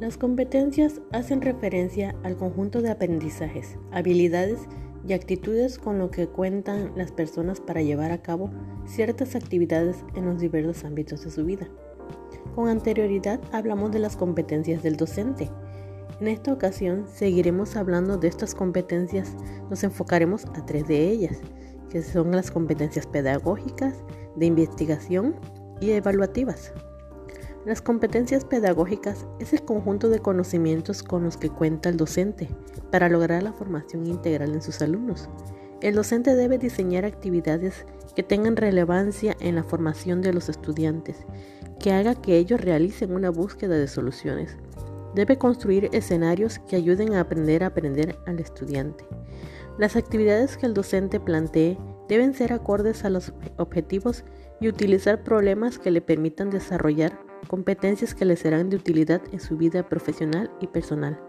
Las competencias hacen referencia al conjunto de aprendizajes, habilidades y actitudes con lo que cuentan las personas para llevar a cabo ciertas actividades en los diversos ámbitos de su vida. Con anterioridad hablamos de las competencias del docente. En esta ocasión seguiremos hablando de estas competencias, nos enfocaremos a tres de ellas, que son las competencias pedagógicas, de investigación y evaluativas. Las competencias pedagógicas es el conjunto de conocimientos con los que cuenta el docente para lograr la formación integral en sus alumnos. El docente debe diseñar actividades que tengan relevancia en la formación de los estudiantes, que haga que ellos realicen una búsqueda de soluciones. Debe construir escenarios que ayuden a aprender a aprender al estudiante. Las actividades que el docente plantee deben ser acordes a los objetivos y utilizar problemas que le permitan desarrollar competencias que le serán de utilidad en su vida profesional y personal.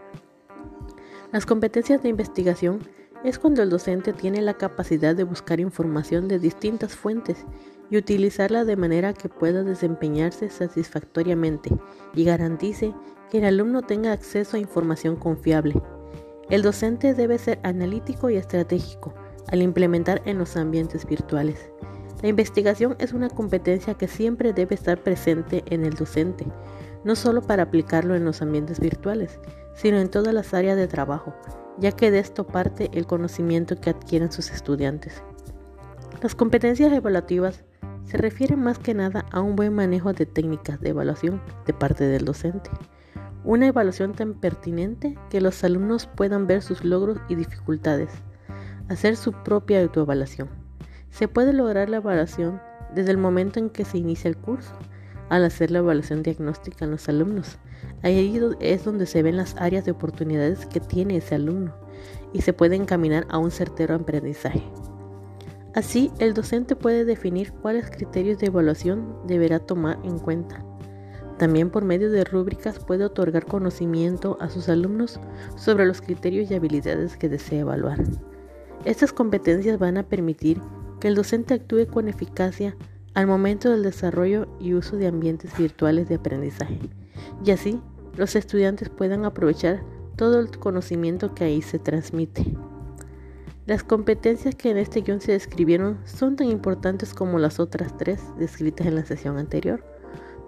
Las competencias de investigación es cuando el docente tiene la capacidad de buscar información de distintas fuentes y utilizarla de manera que pueda desempeñarse satisfactoriamente y garantice que el alumno tenga acceso a información confiable. El docente debe ser analítico y estratégico al implementar en los ambientes virtuales. La investigación es una competencia que siempre debe estar presente en el docente, no solo para aplicarlo en los ambientes virtuales, sino en todas las áreas de trabajo, ya que de esto parte el conocimiento que adquieren sus estudiantes. Las competencias evaluativas se refieren más que nada a un buen manejo de técnicas de evaluación de parte del docente. Una evaluación tan pertinente que los alumnos puedan ver sus logros y dificultades, hacer su propia autoevaluación. Se puede lograr la evaluación desde el momento en que se inicia el curso, al hacer la evaluación diagnóstica en los alumnos. Ahí es donde se ven las áreas de oportunidades que tiene ese alumno y se puede encaminar a un certero aprendizaje. Así, el docente puede definir cuáles criterios de evaluación deberá tomar en cuenta. También por medio de rúbricas puede otorgar conocimiento a sus alumnos sobre los criterios y habilidades que desea evaluar. Estas competencias van a permitir que el docente actúe con eficacia al momento del desarrollo y uso de ambientes virtuales de aprendizaje, y así los estudiantes puedan aprovechar todo el conocimiento que ahí se transmite. Las competencias que en este guion se describieron son tan importantes como las otras tres descritas en la sesión anterior.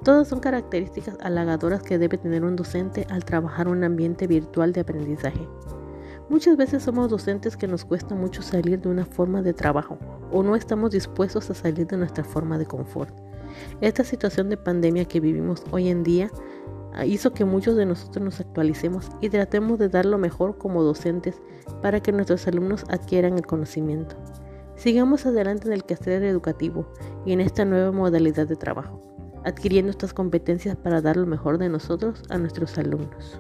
Todas son características halagadoras que debe tener un docente al trabajar un ambiente virtual de aprendizaje. Muchas veces somos docentes que nos cuesta mucho salir de una forma de trabajo o no estamos dispuestos a salir de nuestra forma de confort. Esta situación de pandemia que vivimos hoy en día ah, hizo que muchos de nosotros nos actualicemos y tratemos de dar lo mejor como docentes para que nuestros alumnos adquieran el conocimiento. Sigamos adelante en el quehacer educativo y en esta nueva modalidad de trabajo, adquiriendo estas competencias para dar lo mejor de nosotros a nuestros alumnos.